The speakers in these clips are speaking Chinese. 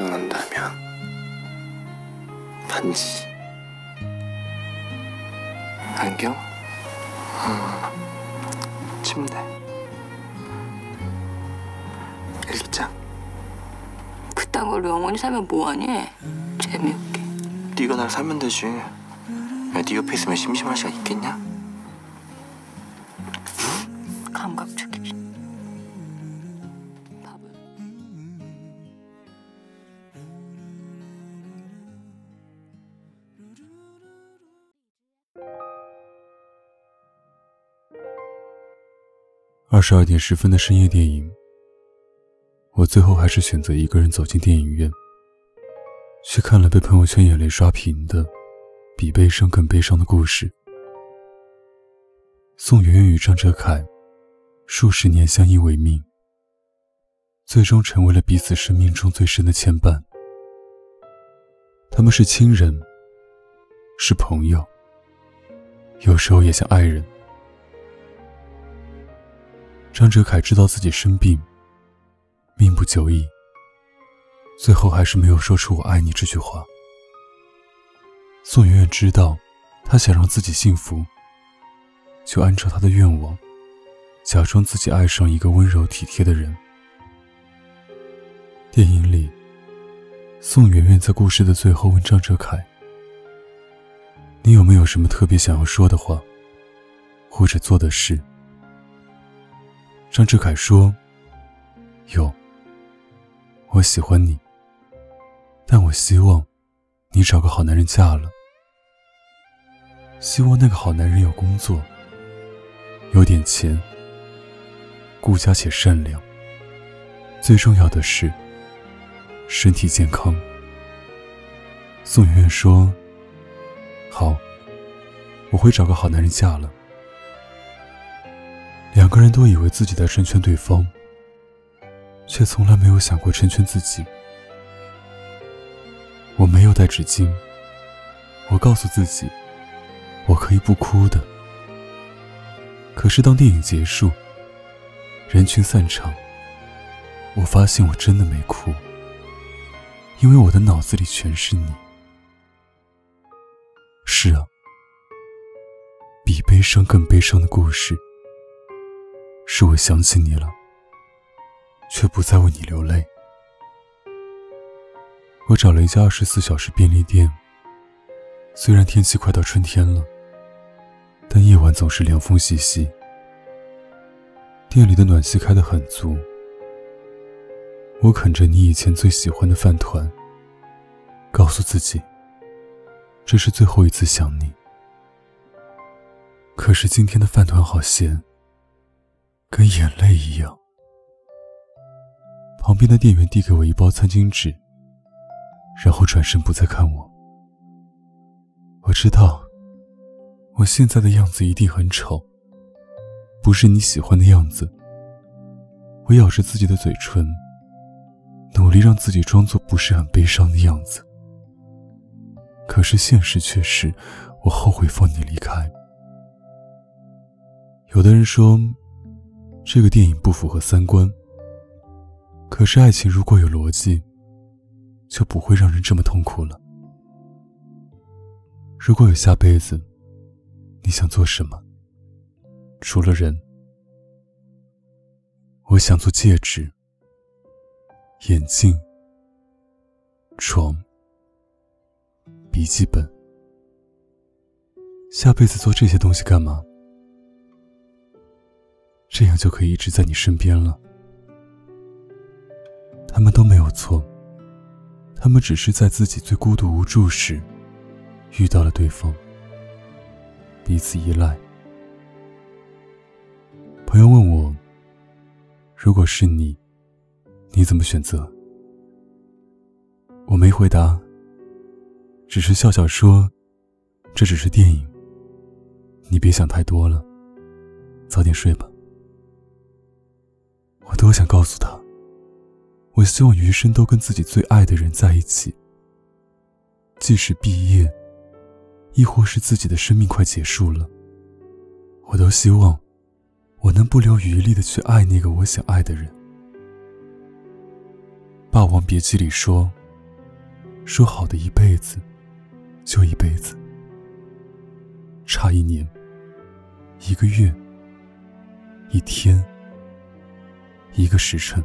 생각난다면 반지 안경 음, 침대 일기장 그딴 걸로 영원히 살면 뭐하니? 재미없게. 네가 날 살면 되지 야, 네 옆에 있으면 심심할 시간 있겠냐? 二十二点十分的深夜电影，我最后还是选择一个人走进电影院，去看了被朋友圈眼泪刷屏的《比悲伤更悲伤的故事》。宋媛媛与张哲凯数十年相依为命，最终成为了彼此生命中最深的牵绊。他们是亲人，是朋友，有时候也像爱人。张哲凯知道自己生病，命不久矣，最后还是没有说出“我爱你”这句话。宋媛媛知道，他想让自己幸福，就按照他的愿望，假装自己爱上一个温柔体贴的人。电影里，宋媛媛在故事的最后问张哲凯：“你有没有什么特别想要说的话，或者做的事？”张志凯说：“有，我喜欢你，但我希望你找个好男人嫁了。希望那个好男人有工作，有点钱，顾家且善良。最重要的是身体健康。”宋媛媛说：“好，我会找个好男人嫁了。”两个人都以为自己在成全对方，却从来没有想过成全自己。我没有带纸巾，我告诉自己，我可以不哭的。可是当电影结束，人群散场，我发现我真的没哭，因为我的脑子里全是你。是啊，比悲伤更悲伤的故事。是我想起你了，却不再为你流泪。我找了一家二十四小时便利店。虽然天气快到春天了，但夜晚总是凉风习习。店里的暖气开得很足。我啃着你以前最喜欢的饭团，告诉自己，这是最后一次想你。可是今天的饭团好咸。跟眼泪一样。旁边的店员递给我一包餐巾纸，然后转身不再看我。我知道，我现在的样子一定很丑，不是你喜欢的样子。我咬着自己的嘴唇，努力让自己装作不是很悲伤的样子。可是现实却是，我后悔放你离开。有的人说。这个电影不符合三观。可是爱情如果有逻辑，就不会让人这么痛苦了。如果有下辈子，你想做什么？除了人，我想做戒指、眼镜、床、笔记本。下辈子做这些东西干嘛？这样就可以一直在你身边了。他们都没有错，他们只是在自己最孤独无助时，遇到了对方，彼此依赖。朋友问我：“如果是你，你怎么选择？”我没回答，只是笑笑说：“这只是电影，你别想太多了，早点睡吧。”我多想告诉他，我希望余生都跟自己最爱的人在一起。即使毕业，亦或是自己的生命快结束了，我都希望我能不留余力的去爱那个我想爱的人。《霸王别姬》里说：“说好的一辈子，就一辈子，差一年、一个月、一天、一个时辰、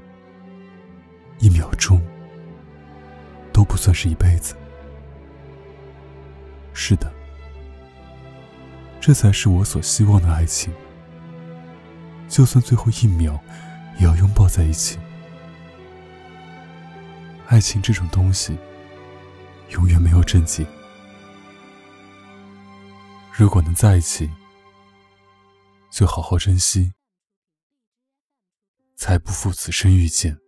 一秒钟，都不算是一辈子。是的，这才是我所希望的爱情。就算最后一秒，也要拥抱在一起。爱情这种东西，永远没有正解。如果能在一起，就好好珍惜，才不负此生遇见。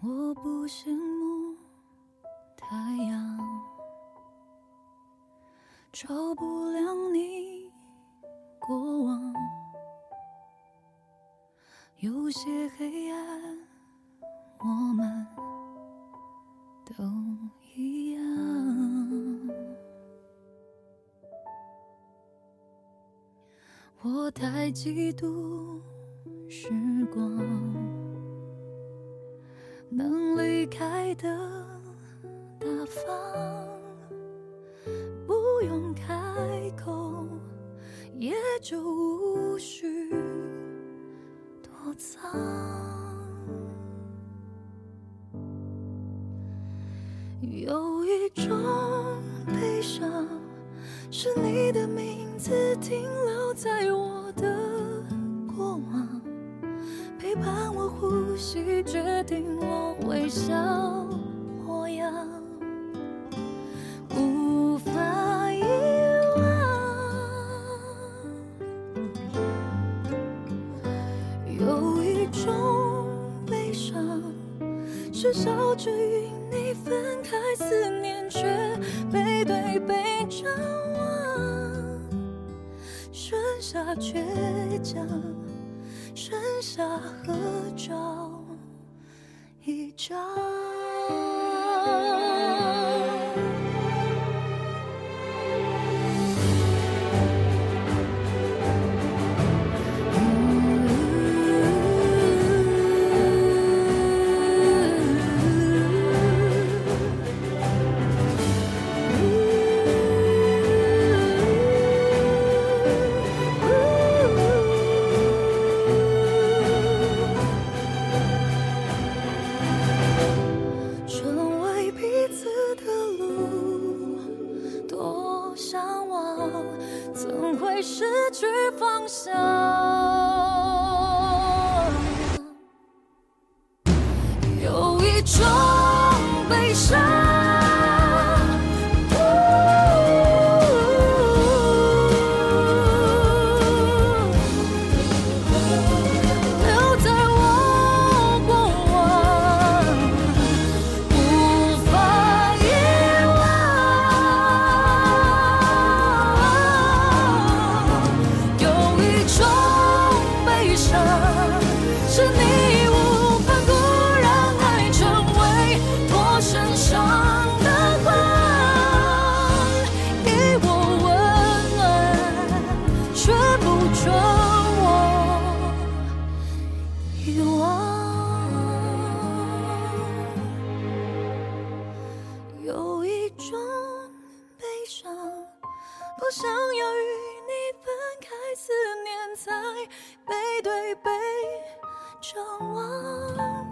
我不羡慕太阳，照不亮你过往。有些黑暗，我们都一样。我太嫉妒时光。能离开的大方，不用开口，也就无需躲藏。有一种悲伤，是你的名字停留在我的过往。陪伴我呼吸，决定我微笑模样，无法遗忘。有一种悲伤，是笑着倔强。剩下合照一张。说我想要与你分开，思念在背对背张望。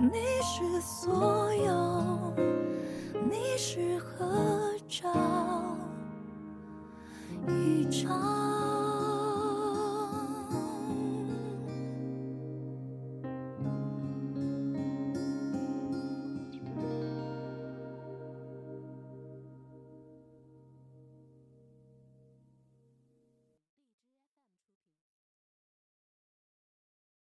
你是所有，你是合照一张。